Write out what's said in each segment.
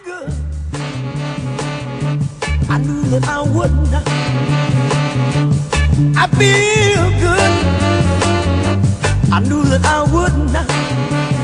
I knew that I would not. I feel good. I knew that I would not.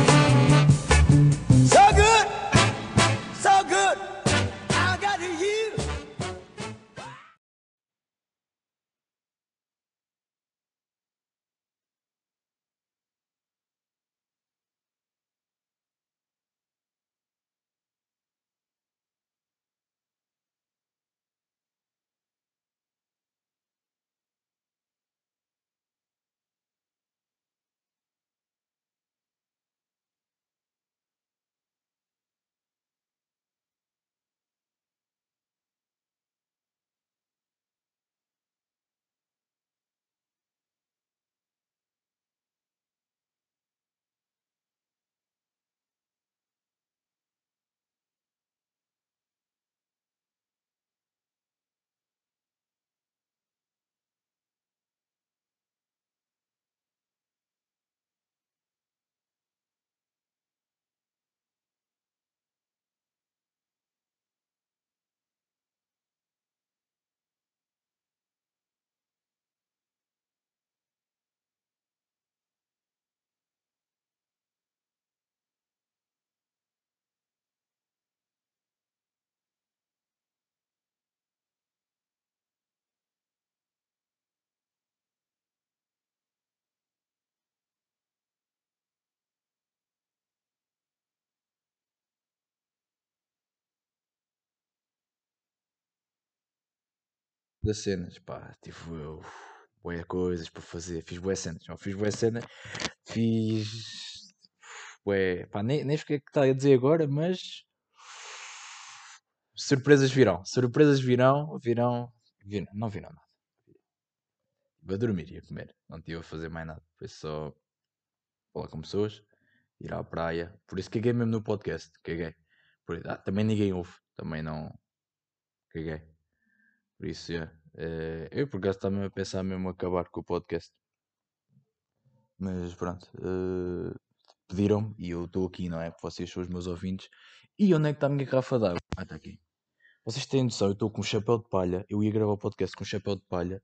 Das cenas, pá, tipo, eu, bué coisas para fazer, fiz bué cenas, não, fiz bué cena, fiz, bué, pá, nem, nem sei o que é que está a dizer agora, mas surpresas virão, surpresas virão, virão, virão não virão nada. Vou dormir e a comer, não tive a fazer mais nada, foi só falar com pessoas, ir à praia, por isso caguei mesmo no podcast, caguei. Por, ah, também ninguém ouve, também não, caguei. Por isso, yeah. Eh, eu por acaso estava a pensar mesmo acabar com o podcast. Mas pronto, eh, pediram-me e eu estou aqui, não é? Vocês são os meus ouvintes. E onde é que está a minha garrafa d'água? Ah, está aqui. Vocês têm noção, eu estou com um chapéu de palha. Eu ia gravar o podcast com um chapéu de palha.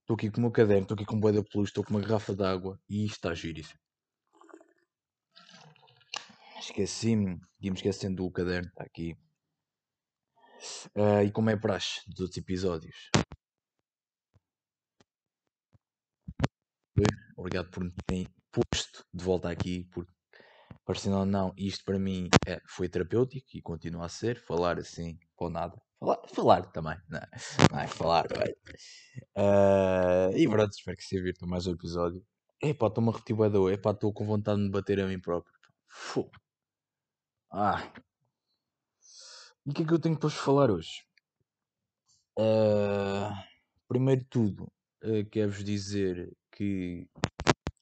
Estou aqui com o meu caderno, estou aqui com um boi de peluche, estou com uma garrafa d'água e está giríssimo. Esqueci-me, ia-me esquecendo do caderno, está aqui. Ah, e como é praxe dos outros episódios. Obrigado por me terem posto de volta aqui, porque parecendo ou não, isto para mim é, foi terapêutico e continua a ser. Falar assim, ou nada. Falar, falar também, não é? Não é falar. Ah, e pronto, espero que se divirtam mais um episódio. Epá, estou-me a repetir estou com vontade de me bater a mim próprio. Fu. Ah. E o que é que eu tenho para vos falar hoje? Ah, primeiro de tudo, ah, quero-vos dizer que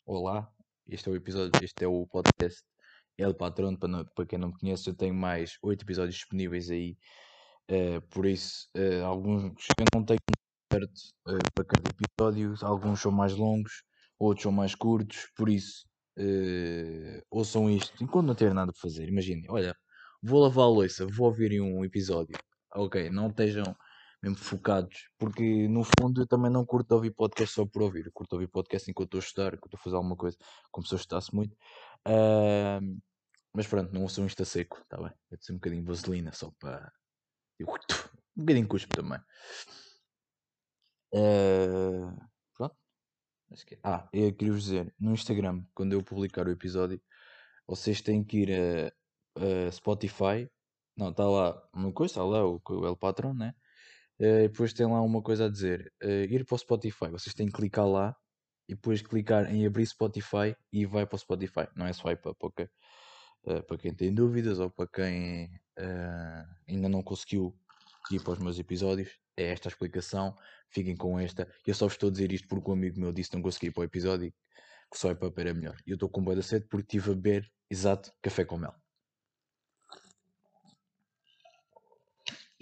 olá, este é o episódio, este é o podcast El Patrão, para, para quem não me conhece, eu tenho mais oito episódios disponíveis aí, ah, por isso ah, alguns eu não tenho certo ah, para cada episódio, alguns são mais longos, outros são mais curtos, por isso ouçam isto enquanto não tiver nada para fazer. Imaginem, olha, vou lavar a louça, vou ouvir um episódio. Ok, não estejam mesmo focados, porque no fundo eu também não curto ouvir podcast só por ouvir, eu curto ouvir podcast enquanto estou a estudar, enquanto estou a fazer alguma coisa, como se eu estudasse muito. Ahm, mas pronto, não ouçam isto a seco, está bem? Vai ser um bocadinho de vaselina só para. eu- Um bocadinho cuspo também. Ah, pronto. Que- Ah, eu queria vos dizer, no Instagram, quando eu publicar o episódio, vocês têm que ir a, a Spotify. Não, está lá uma coisa, está lá o, o El Patron, né? E depois tem lá uma coisa a dizer: eh, ir para o Spotify. Vocês têm que clicar lá e depois clicar em abrir Spotify e vai para o Spotify. Não é swipe up, ok? Eh, para quem tem dúvidas ou para quem ainda não conseguiu ir para os meus episódios, é esta a explicação. Fiquem com esta. Eu só vos estou a dizer isto porque um amigo meu disse que não consegui ir para o episódio que só é para melhor. E eu estou com boa da sede porque estive a beber, exato, café com mel.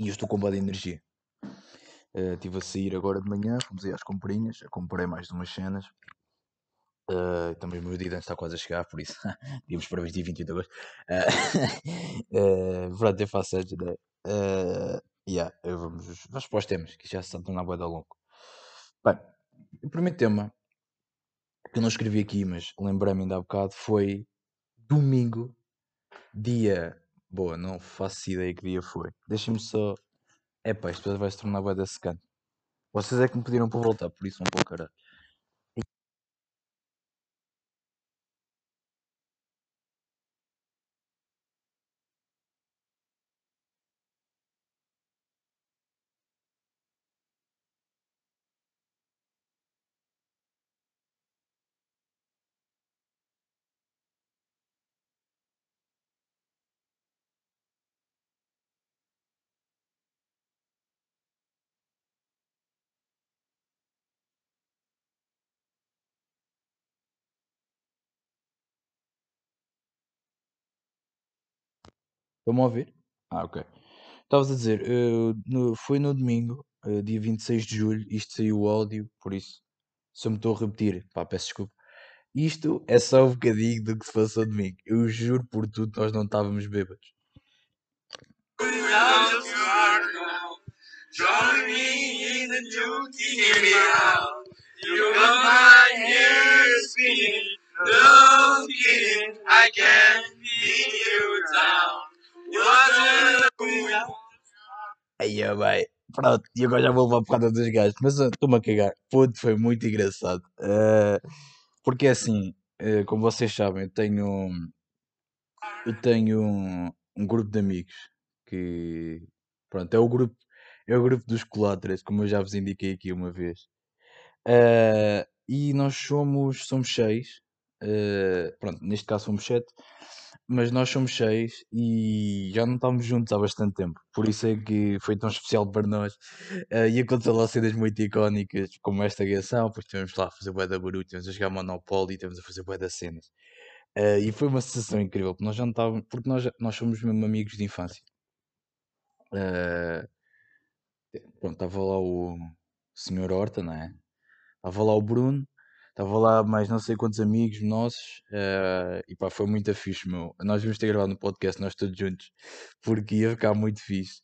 E eu estou com boa de energia. Eh, Estive a sair agora de manhã, fomos aí às comprinhas, comprei mais de umas cenas. Uh, também o meu dia está quase a chegar, por isso tínhamos previsto dia 28 de agosto. Uh, uh, pronto, eu faço antes, né? Uh, yeah, vamos, vamos para os temas, que já se está a tornar boa longo. Bem, o primeiro tema que eu não escrevi aqui, mas lembrei-me ainda há bocado, foi domingo, dia. Boa, não faço ideia que dia foi. Deixem-me só. É pá, isto vai se tornar boa da secante. Vocês é que me pediram para voltar, por isso um pouco caralho. Estão-me a ouvir? Ah, ok. Estavas a dizer, uh, no- foi no domingo, uh, dia 26 de julho, isto saiu o áudio, por isso, se eu me estou a repetir, pá, peço desculpa. Isto é só um bocadinho do que se passou domingo. Eu juro por tudo, nós não estávamos bêbados. Join me in the You got my hair spinning. No kidding, I can't pin you down. Aí, bem. Pronto, e agora já vou levar por causa dos gajos. Mas uh, estou-me a cagar. Puto, foi muito engraçado. Uh, porque é assim, uh, como vocês sabem, eu tenho, eu tenho um, um grupo de amigos que, pronto, é o grupo, é o grupo dos Colatres, como eu já vos indiquei aqui uma vez. Uh, e nós somos, somos seis. Uh, pronto, neste caso somos sete. Mas nós somos seis e já não estamos juntos há bastante tempo. Por isso é que foi tão especial para nós. Uh, e aconteceu lá cenas muito icónicas, como esta reação. Depois tivemos lá a fazer bué da barulho, tivemos a jogar Monopoly, tivemos a fazer bué das cenas. Uh, e foi uma sensação incrível, porque nós já não estávamos, porque nós, nós somos mesmo amigos de infância. Pronto, estava lá o senhor Horta, não é? Estava lá o Bruno, estava lá mais não sei quantos amigos nossos, uh, e pá, foi muito fixe, meu. Nós vimos ter gravado no podcast, nós todos juntos, porque ia ficar muito fixe.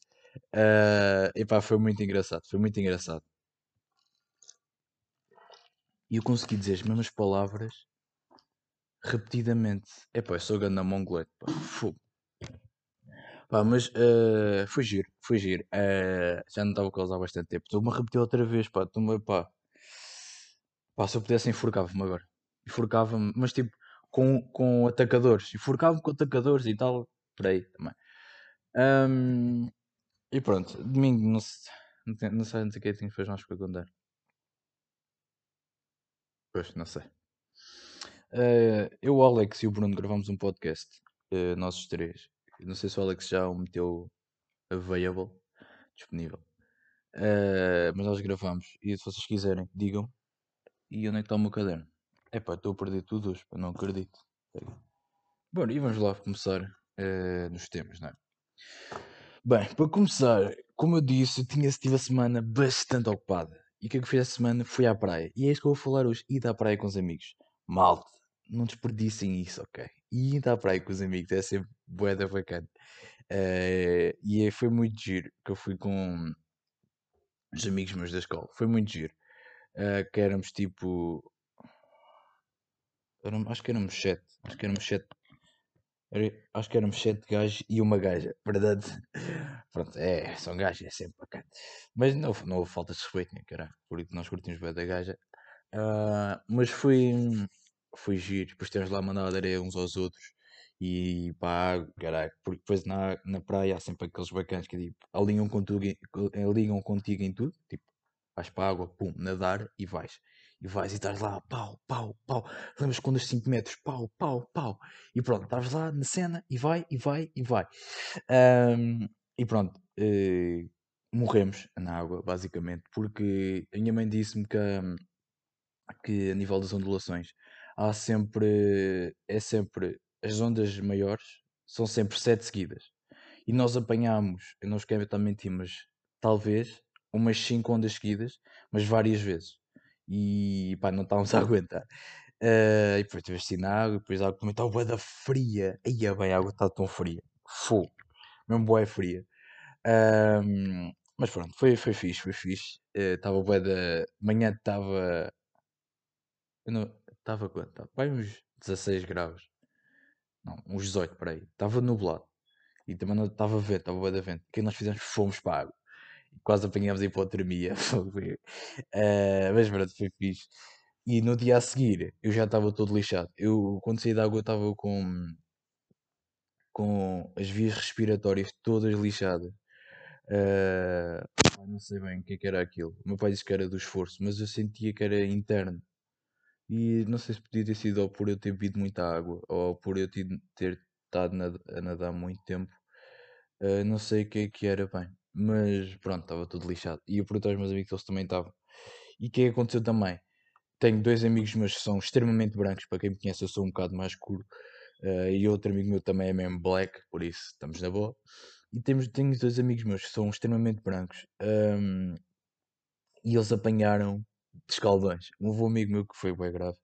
Uh, e pá, foi muito engraçado, foi muito engraçado. E eu consegui dizer as mesmas palavras repetidamente. É pá, eu sou ganda mongolete, pá, fogo. Pá, mas uh, giro. Uh, já não estava a causar bastante tempo. Estou-me a repetir outra vez, pá. Estou-me, pá. Pá, se eu pudesse, enforcava-me agora. Enforcava-me, mas tipo, com, com atacadores. Enforcava-me com atacadores e tal. Por aí também. Um, e pronto, domingo, não, sei, não, sei, não sei, não sei o que tenho depois mais para contar. Pois, não sei. Uh, eu, o Alex e o Bruno gravamos um podcast, uh, nós três. Não sei se o Alex já o meteu available, disponível. Uh, mas nós gravamos. E se vocês quiserem, digam. E onde é que está o meu caderno? É pá, estou a perder tudo hoje, não acredito. Bom, e vamos lá começar uh, nos temas, não é? Bem, para começar, como eu disse, eu tinha, tive a semana bastante ocupada. E o que é que fiz essa semana? Fui à praia. E é isso que eu vou falar hoje. Ir à praia com os amigos. Malte, não desperdicem isso, ok? Ir à praia com os amigos é sempre boeda bacana. Uh, e é, foi muito giro que eu fui com os amigos meus da escola. Foi muito giro. Uh, que éramos tipo. acho que éramos sete. Acho que éramos sete. acho que éramos sete gajos e uma gaja. Verdade? Pronto, é, são gajos, é sempre bacana. Mas não, não houve falta de respeito, né, caralho? Por isso nós curtimos bem da gaja. Uh, mas foi, foi giro. Depois temos lá mandado areia uns aos outros e pá, caralho, porque depois na, na praia há sempre aqueles bacanas que tipo, alinham, contigo, alinham contigo em tudo, tipo, vais para a água, pum, nadar e vais. E vais e estás lá, pau, pau, pau. Lembras quando os 5 metros, pau, pau, pau. E pronto, estás lá na cena e vai, e vai, e vai. Um, e pronto, uh, morremos na água, basicamente, porque a minha mãe disse-me que, que a nível das ondulações há sempre, é sempre as ondas maiores são sempre sete seguidas. E nós apanhámos, eu não a mentir, mas talvez umas cinco ondas seguidas, mas várias vezes. E pá, não estávamos a aguentar. Eh, e depois tive assim na água, e depois a água também estava da fria. Aí bem, a água está tão fria. Fogo. Mesmo bué fria. Ahm, mas pronto, foi, foi fixe, foi fixe. Estava bué da... de Manhã estava... Estava quanto? Bem uns 16 graus. Não, uns 18 por aí. Estava nublado. E também não estava vento, estava bué da vento. O é que nós fizemos? Fomos para a água. Quase apanhámos a hipotermia. Eh, mas pronto, foi fixe. E no dia a seguir, eu já estava todo lixado. Eu, quando saí da água, estava com, com as vias respiratórias todas lixadas. Pá, não sei bem o que é que era aquilo. O meu pai disse que era do esforço, mas eu sentia que era interno. E não sei se podia ter sido ou por eu ter bebido muita água ou por eu ter, estado a nadar muito tempo. Eh, não sei o que é que era bem. Mas pronto, estava tudo lixado. E eu perguntei aos meus amigos se eles também estavam. E o que é que aconteceu também? Tenho dois amigos meus que são extremamente brancos. Para quem me conhece, eu sou um bocado mais escuro. eh, e outro amigo meu também é mesmo black, por isso estamos na boa. E temos, tenho dois amigos meus que são extremamente brancos. ahm, e eles apanharam escaldões. Um avô amigo meu que foi bem grave.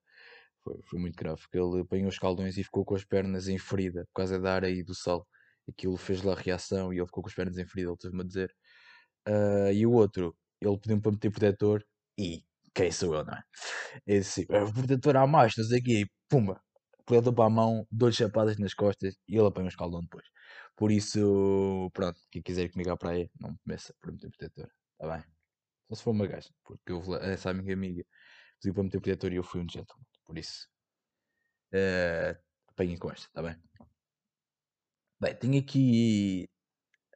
Foi, foi muito grave, porque ele apanhou os escaldões e ficou com as pernas em ferida por causa da areia e do sol. Aquilo fez lá reação e ele ficou com as pernas em ferida, ele teve-me a dizer. Ah, e o outro, ele pediu-me para meter protetor e quem sou eu, não é? Eu disse, "É, protetor há mais, não sei o quê, pumba, para a mão, dou-lhe chapadas nas costas e ele apanha o escaldão depois. Por isso, pronto, quem quiser comigo à praia, não me começa por meter protetor, está bem? Só se for uma gaja, porque eu, essa amiga amiga pediu para meter protetor e eu fui um gentleman, por isso, eh, apanhem com esta, está bem? Bem, tenho aqui.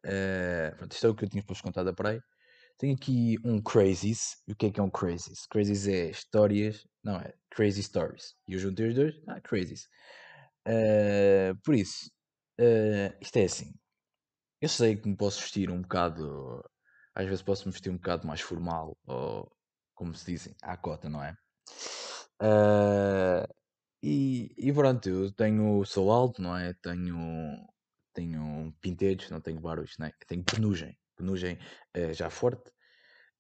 eh, pronto, isto é o que eu tinha para vos contar da praia. Tenho aqui um Crazies. E o que é que é um Crazies? Crazies é histórias. Não, é Crazy Stories. E eu juntei os dois. Ah, Crazies. Eh, por isso, eh, isto é assim. Eu sei que me posso vestir um bocado. Às vezes posso me vestir um bocado mais formal. Ou, como se dizem, à cota, não é? E, e pronto, eu tenho, sou alto, não é? Tenho, tenho pinteiros, não tenho barulhos, não é? Tenho penugem, penugem eh, já forte.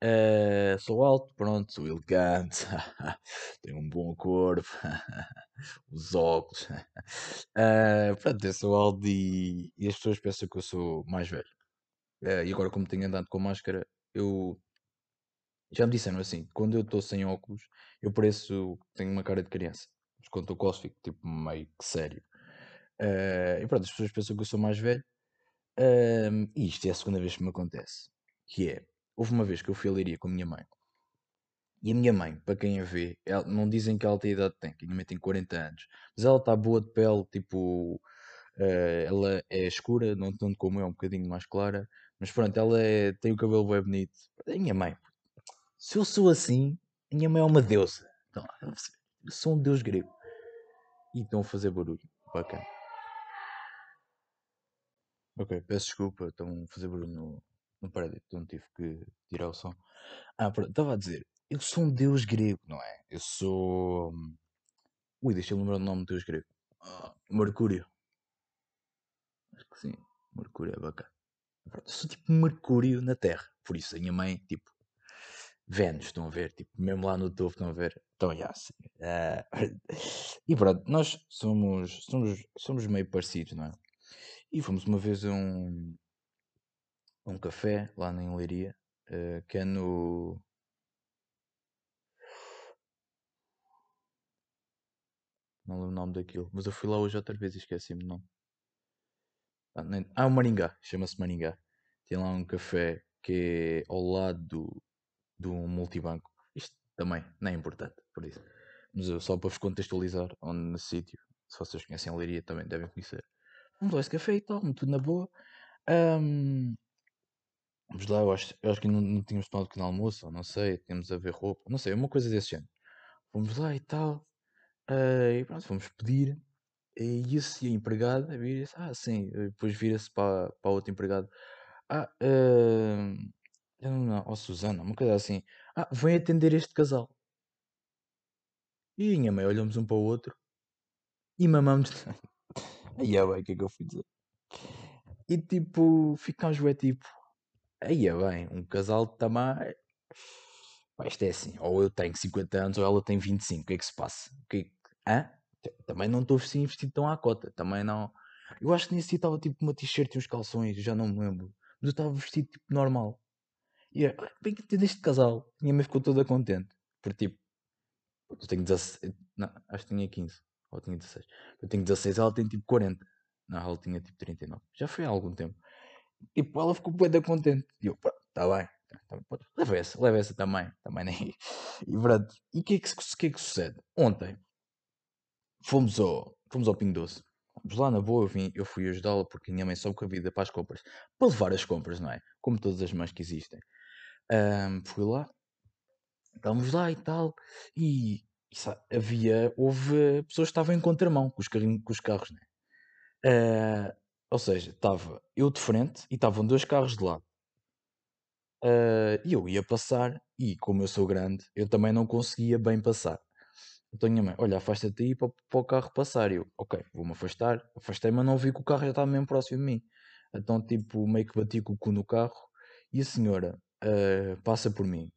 Eh, sou alto, pronto, sou elegante, tenho um bom corpo, os óculos. Eh, pronto, eu sou alto e, e as pessoas pensam que eu sou mais velho. E agora, como tenho andado com máscara, eu já me disseram assim, quando eu estou sem óculos, eu pareço que tenho uma cara de criança. Mas quando estou com óculos, fico tipo meio que sério. Eh, e pronto, as pessoas pensam que eu sou mais velho. Ahm, e isto é a segunda vez que me acontece. Que é, houve uma vez que eu fui a Leiria com a minha mãe. E a minha mãe, para quem a vê, ela- não dizem que ela tem idade tem, que a minha mãe tem 40 anos. Mas ela está boa de pele, tipo, eh, ela é escura, não tanto como eu, é um bocadinho mais clara. Mas pronto, ela é- tem o cabelo bem bonito. A minha mãe, se eu sou assim, a minha mãe é uma deusa. Então, eu sou um deus grego. E estão a fazer barulho. Bacana. Ok, peço desculpa, estão a fazer barulho no, no então tive que tirar o som. Ah, pronto, estava a dizer, eu sou um deus grego, não é? Eu sou. hum, Ui, deixa eu lembrar o nome do deus grego. Ah, Mercúrio. Acho que sim, Mercúrio é bacana. Pronto, eu sou tipo Mercúrio na Terra, por isso a minha mãe, tipo, Vênus, estão a ver? Tipo, mesmo lá no topo, estão a ver? Então, já, assim. ah, e pronto, nós somos, somos, somos meio parecidos, não é? E fomos uma vez a um, a um café lá na Leiria, eh, que é no. Não lembro o nome daquilo, mas eu fui lá hoje outra vez e esqueci-me o nome. Ah, nem... ah, o Maringá, chama-se Maringá. Tem lá um café que é ao lado do, do multibanco. Isto também não é importante, por isso. Mas eu, só para vos contextualizar, onde nesse sítio, se vocês conhecem Leiria também devem conhecer. Vamos lá esse café e tal, tudo na boa. Ahm, Vamos lá, eu acho, eu acho que não, não tínhamos tomado pequeno almoço, ou não sei, tínhamos a ver roupa, não sei, uma coisa desse género. Fomos lá e tal, eh, e pronto, fomos pedir, e esse empregado vira-se, ah, sim, e depois vira-se para, para outro empregado, ah, eu não, não, oh, Susana, uma coisa assim, ah, vem atender este casal. E minha mãe olhamos um para o outro e mamamos. Aí é bem, o que é que eu fui dizer? E tipo, ficámos bem tipo, aí é bem, um casal de tamanho. Pá, isto é assim, ou eu tenho 50 anos ou ela tem 25, o que é que se passa? O que é Hã? Também não estou assim vestido tão à cota. Também não. Eu acho que nesse dia estava tipo uma t-shirt e uns calções, já não me lembro. Mas eu estava vestido tipo normal. E é, "Ah, bem que tem este casal. Minha mãe ficou toda contente. Porque tipo, eu tenho 16. Não, acho que tinha 15. Ou tinha 16. Eu tenho 16, ela tem tipo 40. Não, ela tinha tipo 39. Já foi há algum tempo. Tipo, ela ficou da contente. E eu, pá, tá bem. tá- tá- Leva essa, leva essa também. Também nem. E pronto. E o que, é que, que é que sucede? Ontem fomos ao, fomos ao Pingo Doce. Fomos lá na boa, eu, vim, eu fui ajudá-la porque a minha mãe só com a vida para as compras. Para levar as compras, não é? Como todas as mães que existem. Ahm, fui lá, estávamos lá e tal. E, sa- havia, houve pessoas que estavam em contramão com os, com os carros, né? Ah, ou seja, estava eu de frente e estavam dois carros de lado. Ah, E eu ia passar e, como eu sou grande, eu também não conseguia bem passar. Então minha mãe, olha, afasta-te aí para, para o carro passar. E eu, ok, vou-me afastar. Afastei, mas não vi que o carro já estava mesmo próximo de mim. Então, tipo, meio que bati com o cu no carro e a senhora ah, passa por mim.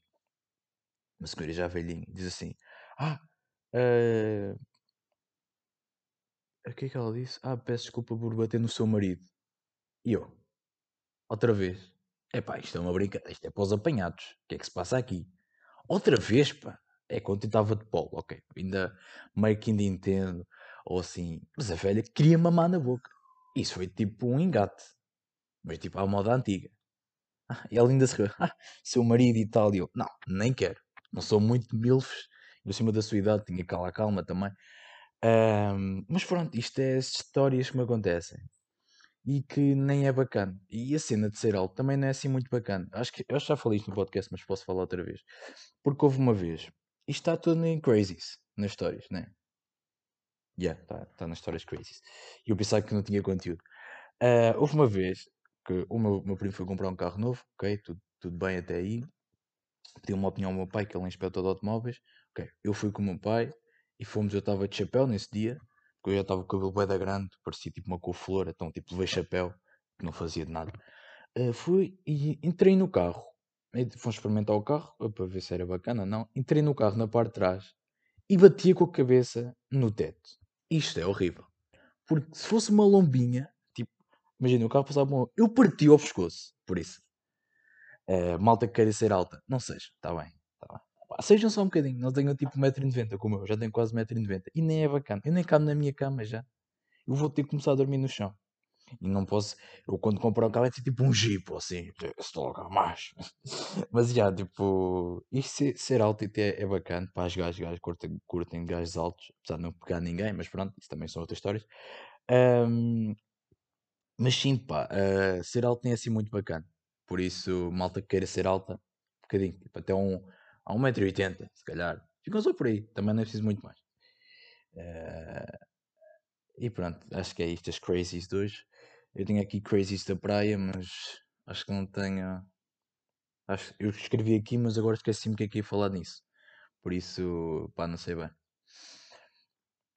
Uma senhora já velhinha, diz assim: Ah, ah, o que é que ela disse? Ah, peço desculpa por bater no seu marido. E eu, outra vez. Epá, isto é uma brincadeira, isto é para os apanhados. O que é que se passa aqui? Outra vez, pá. É quando eu estava de polo, ok. Ainda meio que ainda entendo. Ou assim. Mas a velha queria mamar na boca. Isso foi tipo um engate. Mas tipo à moda antiga. Ah, E ela ainda se riu. Ah, seu marido e tal. E eu, não, nem quero. Não sou muito milfes. Por cima da sua idade, tinha cala calma também. Ahm, mas pronto, isto é as histórias que me acontecem. E que nem é bacana. E a cena de ser alto também não é assim muito bacana. Acho que eu já falei isto no podcast, mas posso falar outra vez. Porque houve uma vez. Isto está tudo em crazies, nas histórias, né? Yeah, está tá nas histórias crazies. E eu pensava que não tinha conteúdo. Ah, houve uma vez que o meu, meu primo foi comprar um carro novo, ok? Tudo, tudo bem até aí. Pediu uma opinião ao meu pai, que ele é inspetor de automóveis. Eu fui com o meu pai e fomos, eu estava de chapéu nesse dia, porque eu já estava com o cabelo bué da grande, parecia tipo uma couve-flor, então tipo levei chapéu, que não fazia de nada. Ah, fui e entrei no carro. E Fomos experimentar o carro, eh, para ver se era bacana não. Entrei no carro na parte de trás e batia com a cabeça no teto. Isto é horrível. Porque se fosse uma lombinha, tipo, imagina, o carro passava uma... Eu parti ao pescoço, por isso. Eh, malta que queira ser alta, não seja, está bem, bem. Sejam só um bocadinho, não tenham tipo 1,90m como eu, já tenho quase 1,90m. E nem é bacana, eu nem cabo na minha cama já. Eu vou ter que começar a dormir no chão. E não posso, eu quando comprar um carro é tipo um jeep, assim, estou logo mais. Mas já, tipo, isto ser, ser alto até é bacana para as gajas, gajas curtem, curtem gajos altos, apesar de não pegar ninguém, mas pronto, isso também são outras histórias. Ahm, mas sim, pá, ah, ser alto nem é assim muito bacana. Por isso, malta que queira ser alta, um bocadinho, tipo, até um, a 1,80m, se calhar. Ficam só por aí, também não é preciso muito mais. Ah, e pronto, acho que é isto, as crazies de hoje. Eu tenho aqui crazies da praia, mas acho que não tenho. Acho, eu escrevi aqui, mas agora esqueci-me que é que ia falar nisso. Por isso, pá, não sei bem.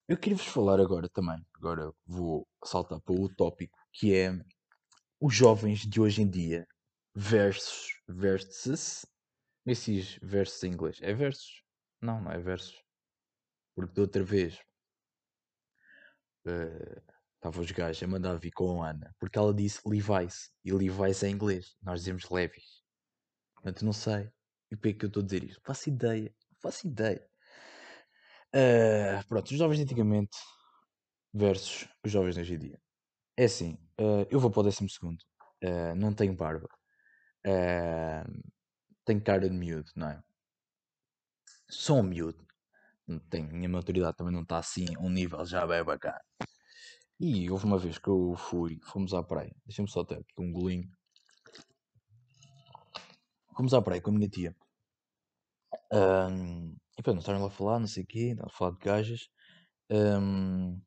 Eu queria vos falar agora também. Agora vou saltar para o tópico que é os jovens de hoje em dia versus versus. Diz versus em inglês? É versus? Não, não é versus. Porque da outra vez eh, estava os gajos a mandar vir com a Ana porque ela disse Levi's e Levi's é em inglês. Nós dizemos Levis. Portanto, não sei. E por é que eu estou a dizer isto? Faço ideia. Faço ideia. Ah, pronto, os jovens de antigamente versus os jovens de hoje em dia. É assim, ah, eu vou para o décimo segundo. Ah, não tenho barba. Ah, tenho cara de miúdo, não é? Sou um miúdo. Não tenho, minha maturidade também não está assim um nível já bem bacana. E houve uma vez que eu fui, fomos à praia. Deixa-me só ter aqui um golinho. Fomos à praia com a minha tia. Ahm, e pronto, estavam lá a falar, não sei o quê, a falar de gajas. Ahm,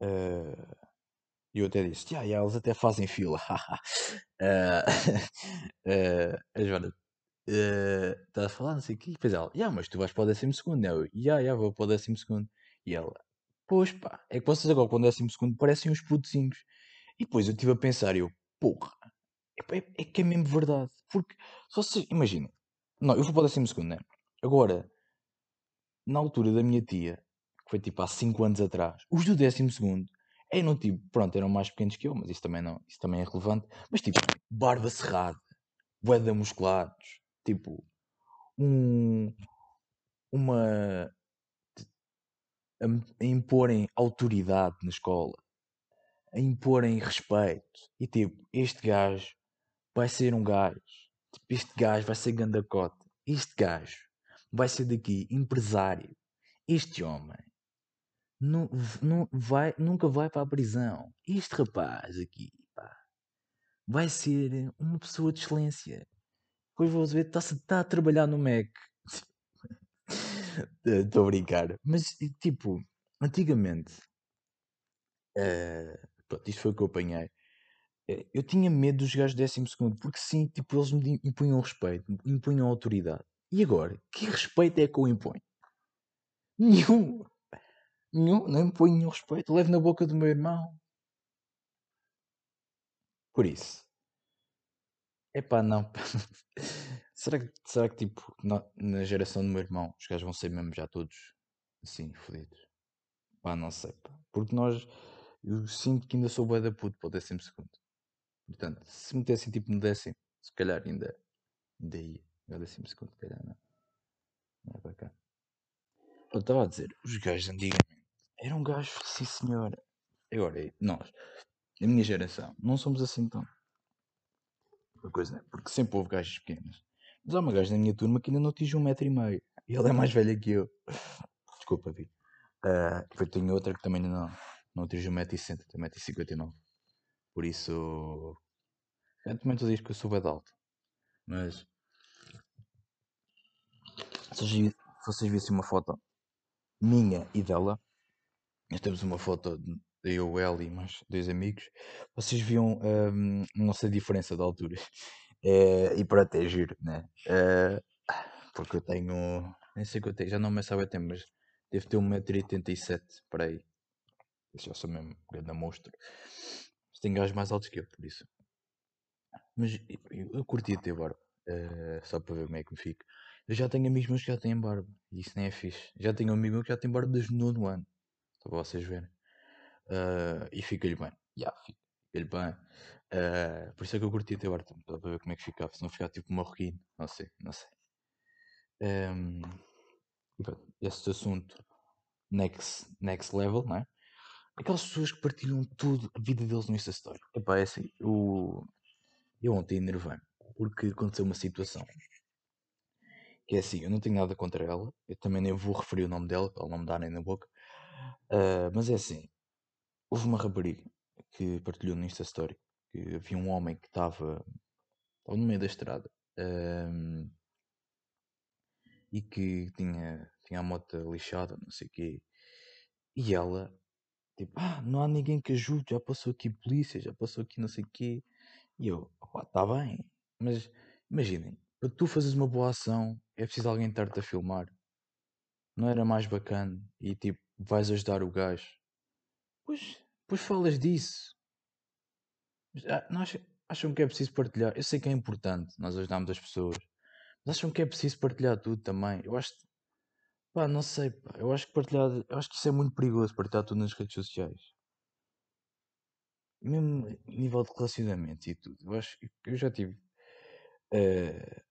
ah, E eu até disse, "Ya, ya, eles até fazem fila. Ah, ah, a Joana está a falar, não sei o quê. E depois ela, ya, mas tu vais para o décimo segundo. né?" Eu, ya, ya, vou para o décimo segundo. E ela, pois pá, é que vocês agora com o décimo segundo parecem uns putozinhos. E depois eu estive a pensar, eu, porra, é, é- é que é mesmo verdade. Porque, se vocês, imaginem, não, eu vou para o décimo segundo, né? Agora, na altura da minha tia, que foi tipo há 5 anos atrás. Os do décimo segundo eram tipo, pronto, eram mais pequenos que eu, mas isso também, não, isso também é relevante. Mas tipo, barba cerrada, boeda musculados, tipo, um, uma. a, a imporem autoridade na escola, a imporem respeito. E tipo, este gajo vai ser um gajo, tipo, este gajo vai ser gandacota, este gajo vai ser daqui empresário. Este homem não, não vai, nunca vai para a prisão. Este rapaz aqui, pá, vai ser uma pessoa de excelência. Depois vou ver, está tá a trabalhar no Mac. Estou a brincar. Mas, tipo, antigamente, eh, pronto, isto foi o que eu apanhei. Eh, Eu tinha medo dos gajos do décimo segundo, porque sim, tipo, eles me impunham respeito, me impunham autoridade. E agora, que respeito é que eu imponho? Nenhum. Nenhum, não imponho nenhum respeito. Levo na boca do meu irmão. Por isso. Epá, não. será, que, será que, tipo, na, na geração do meu irmão, os gajos vão ser mesmo já todos assim, fodidos? Pá, não sei, pá. Porque nós, eu sinto que ainda sou bué da puto para o décimo segundo. Portanto, se me metessem tipo no décimo, se calhar ainda, ainda ia. No décimo segundo, se calhar não. Não é bacana. Eu estava a dizer, os gajos antigamente eram gajos, sim senhor. Agora, nós, a minha geração, não somos assim tão. Uma coisa, né? Porque sempre houve gajos pequenos. Mas há uma gaja na minha turma que ainda não atinge um metro e meio. E ela é mais velha que eu. Desculpa, Vi. Uh, depois tenho outra que também não, não atinge um metro e sessenta, tem um metro e cinquenta e nove. Por isso... Tu dizes que eu sou de alto. Mas... Se vocês vissem uma foto minha e dela, nós temos uma foto de eu, ela e mais dois amigos, vocês viam hum, a nossa diferença de alturas. Eh, e para até giro, né? Eh, porque eu tenho, nem sei que eu tenho, já não me sabe a tempo, mas devo ter 1,87m para aí. Eu já sou mesmo um grande monstro. Mas tem gajos mais altos que eu, por isso. Mas eu, eu- curtia ter barba, eh, só para ver como é que me fico. Eu já tenho amigos meus que já têm barba, e isso nem é fixe. Já tenho um amigo meu que já tem barba desde o nono ano, para vocês verem. Ah, e fica-lhe bem. Ya, fica-lhe bem. Ah, por isso é que eu curti ter barba, para ver como é que ficava. Se não ficar tipo marroquino, não sei, não sei. E pronto, esse assunto next, next level, não é? Aquelas pessoas que partilham tudo, a vida deles no Insta Story. Epá, é assim, eu, eu ontem enervei porque aconteceu uma situação que é assim, eu não tenho nada contra ela, eu também nem vou referir o nome dela, ela não me dar nem na boca, Ah, mas é assim, houve uma rapariga que partilhou no Insta Story que havia um homem que estava no meio da estrada e que tinha, tinha a moto lixada, não sei o quê, e ela, tipo, ah, não há ninguém que ajude, já passou aqui polícia, já passou aqui não sei o quê, e eu, opá, está bem, mas imaginem, para tu fazeres uma boa ação é preciso alguém estar-te a filmar, não era mais bacana, e tipo, vais ajudar o gajo, pois, pois falas disso, ah, não acham, acham que é preciso partilhar? Eu sei que é importante nós ajudarmos as pessoas, mas acham que é preciso partilhar tudo também? Eu acho, pá, não sei, pá, eu acho que partilhar, eu acho que isso é muito perigoso, partilhar tudo nas redes sociais. Mesmo nível de relacionamentos e tudo. Eu acho eu já tive, eh,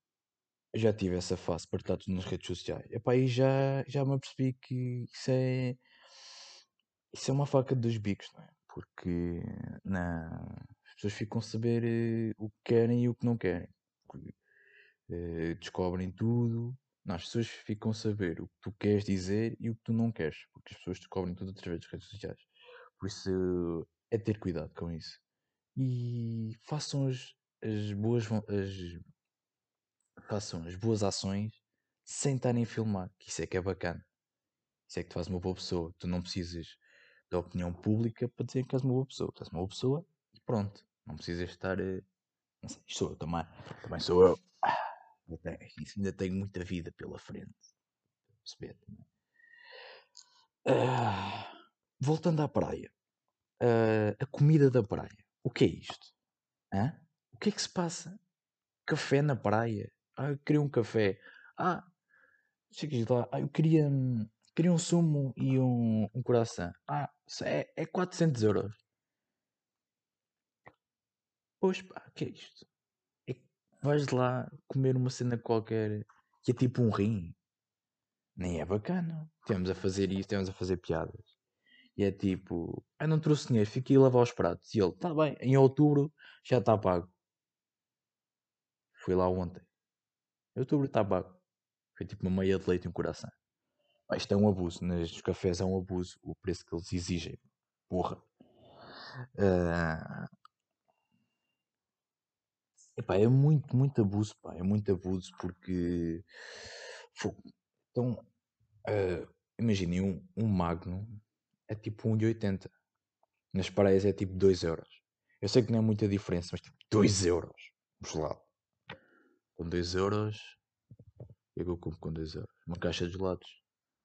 já tive essa fase partilhar tudo nas redes sociais. Epá, e já, já me apercebi que isso é, isso é uma faca de dois bicos, não é? Porque na, as pessoas ficam a saber eh, o que querem e o que não querem. Eh, descobrem tudo. Não, as pessoas ficam a saber o que tu queres dizer e o que tu não queres. Porque as pessoas descobrem tudo através das redes sociais. Por isso é ter cuidado com isso. E façam as, as boas as, façam as boas ações sem estarem a filmar. Que isso é que é bacana. Isso é que te faz uma boa pessoa. Tu não precisas da opinião pública para dizer que és uma boa pessoa. Tu és uma boa pessoa e pronto. Não precisas estar. eh, Não sei, sou eu também. Também sou eu. Ah, ainda tenho muita vida pela frente. Perceber também. Ah, voltando à praia. Ah, a comida da praia. O que é isto? Hã? O que é que se passa? Café na praia? Ah, eu queria um café. Ah, chegas lá. Ah, eu queria. Queria um sumo e um, um coração. Ah, isso é, é 400 euros. Pois pá, que é isto? É vais lá comer uma cena qualquer que é tipo um rim. Nem é bacana. Temos a fazer isto, temos a fazer piadas. E é tipo, ah, não trouxe dinheiro, fiquei a lavar os pratos. E ele, tá bem, em outubro já está pago. Fui lá ontem. Em outubro está pago. Foi tipo uma meia de leite e um coração. Pá, isto é um abuso. Nos cafés é um abuso o preço que eles exigem. Porra. Ah, Epá, é muito, muito abuso, pá. É muito abuso porque. Então, ah, imaginem, um, um Magno é tipo 1,80. Nas praias é tipo 2 euros. Eu sei que não é muita diferença, mas tipo 2 euros. Gelado. Com 2 euros. O que é que eu compro com 2 euros? Uma caixa de gelados.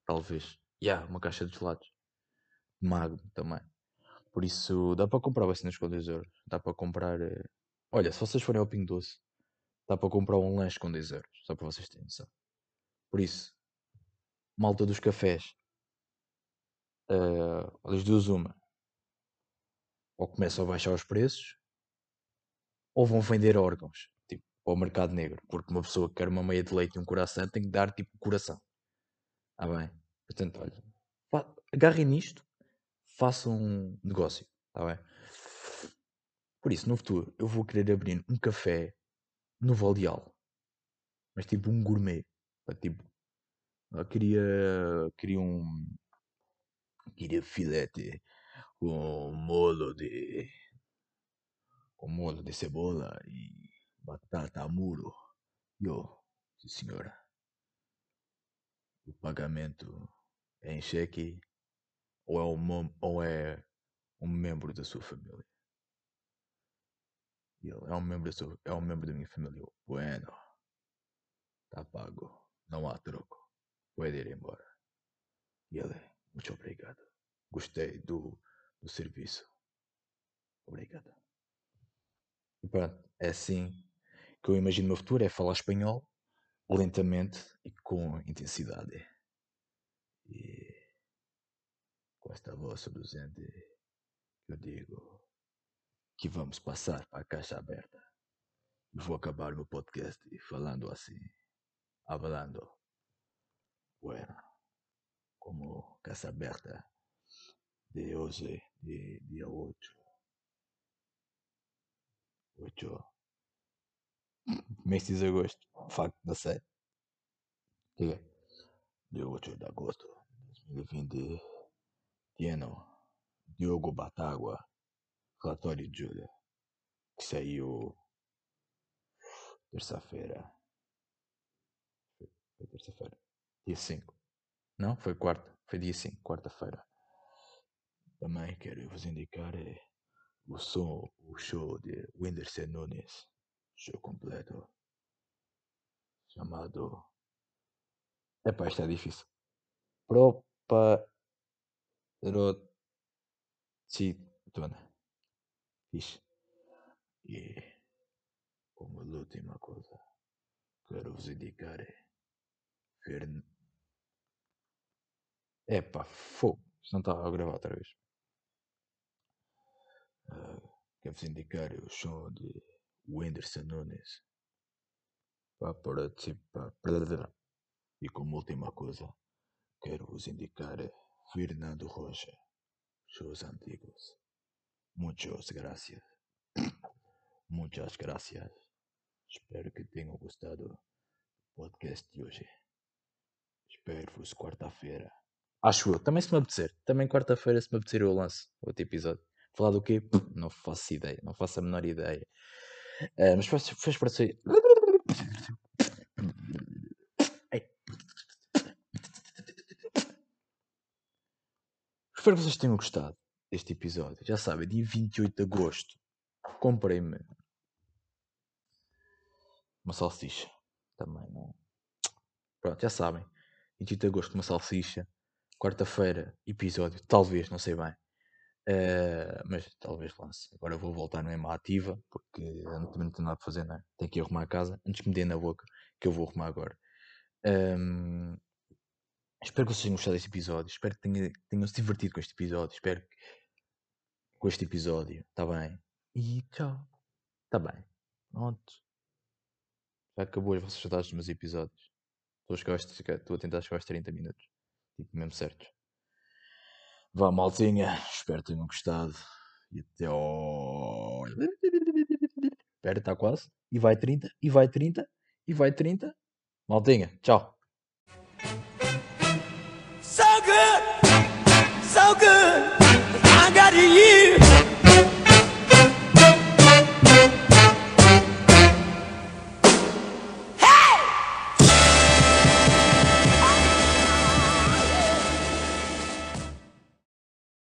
Talvez. Já, yeah, uma caixa de gelados. Magno também. Por isso, dá para comprar vacinas com 2 euros. Dá para comprar. eh, Olha, se vocês forem ao Pingo Doce, dá para comprar um lanche com 2 euros. Só para vocês terem noção. Por isso, malta dos cafés. Uh, das duas, uma. Ou começam a baixar os preços, ou vão vender órgãos. Tipo, para o mercado negro. Porque uma pessoa que quer uma meia de leite e um coração tem que dar tipo coração. Ah, bem. Portanto, olha. Agarrem nisto, façam um negócio. Está bem? Por isso, no futuro, eu vou querer abrir um café no Valdeal. Mas tipo um gourmet. Tipo, eu queria, queria um. Queria filete com molho de. com molho de cebola e batata muro. Eu, sim senhora. O pagamento é em cheque ou é um, ou é um membro da sua família? É um membro da sua, é um membro da minha família. Bueno, tá pago. Não há troco. Pode ir embora. E ele, muito obrigado. Gostei do, do serviço. Obrigado. E pronto, é assim que eu imagino o meu futuro, é falar espanhol lentamente e com intensidade. E com esta voz seduzente, eu digo que vamos passar para a caixa aberta. E vou acabar meu podcast falando assim, hablando. Bueno, como Casa Aberta de hoje, de dia 8. 8. Mês de agosto. Fuck, não sei. É? Dia 8 de agosto de 2020. Tieno, Diogo Batagua, relatório de Júlia, que saiu terça-feira. Foi, foi terça-feira. Dia 5. Não, foi quarta. Foi dia 5, quarta-feira. Também quero vos indicar eh, o som, o show de Whindersson Nunes. Show completo. Chamado. Epá, isto é difícil. Propa. Rotitona. Fixe. E como última coisa, quero vos indicar é. Fern... Epá, fogo. Isto não está a gravar outra vez. Ah, quero vos indicar o som de Whindersson Nunes. Para participar. E como última coisa, quero vos indicar Fernando Rocha. Shows antigos. Muchas gracias. Muchas gracias. Espero que tenham gostado do podcast de hoje. Espero-vos quarta-feira. Acho eu. Também se me apetecer. Também quarta-feira, se me apetecer, eu lanço outro episódio. Falar do quê? Não faço ideia. Não faço a menor ideia. Ah, mas fez, para. Ei. Espero que vocês tenham gostado deste episódio. Já sabem, dia 28 de agosto, comprei-me uma salsicha. Também não. Pronto, já sabem. 28 de agosto, uma salsicha. Quarta-feira, episódio. Talvez, não sei bem. Eh, mas talvez lance. Agora vou voltar no EMA ativa, porque também não tenho nada para fazer, não é? Tenho que arrumar a casa antes que me dê na boca, que eu vou arrumar agora. Ehm, Espero que vocês tenham gostado deste episódio. Espero que tenha- tenham se divertido com este episódio. Espero que com este episódio. Está bem? E tchau. Está bem. Pronto. Já acabou as vossas saudades dos meus episódios. Estou a, chegar estou a tentar chegar aos 30 minutos. Tipo, mesmo certo. Vá, maltinha. Espero que tenham gostado. E até ao. Espera, está quase. E vai 30, e vai 30, e vai 30. Maltinha, tchau. So good, so good. I got you.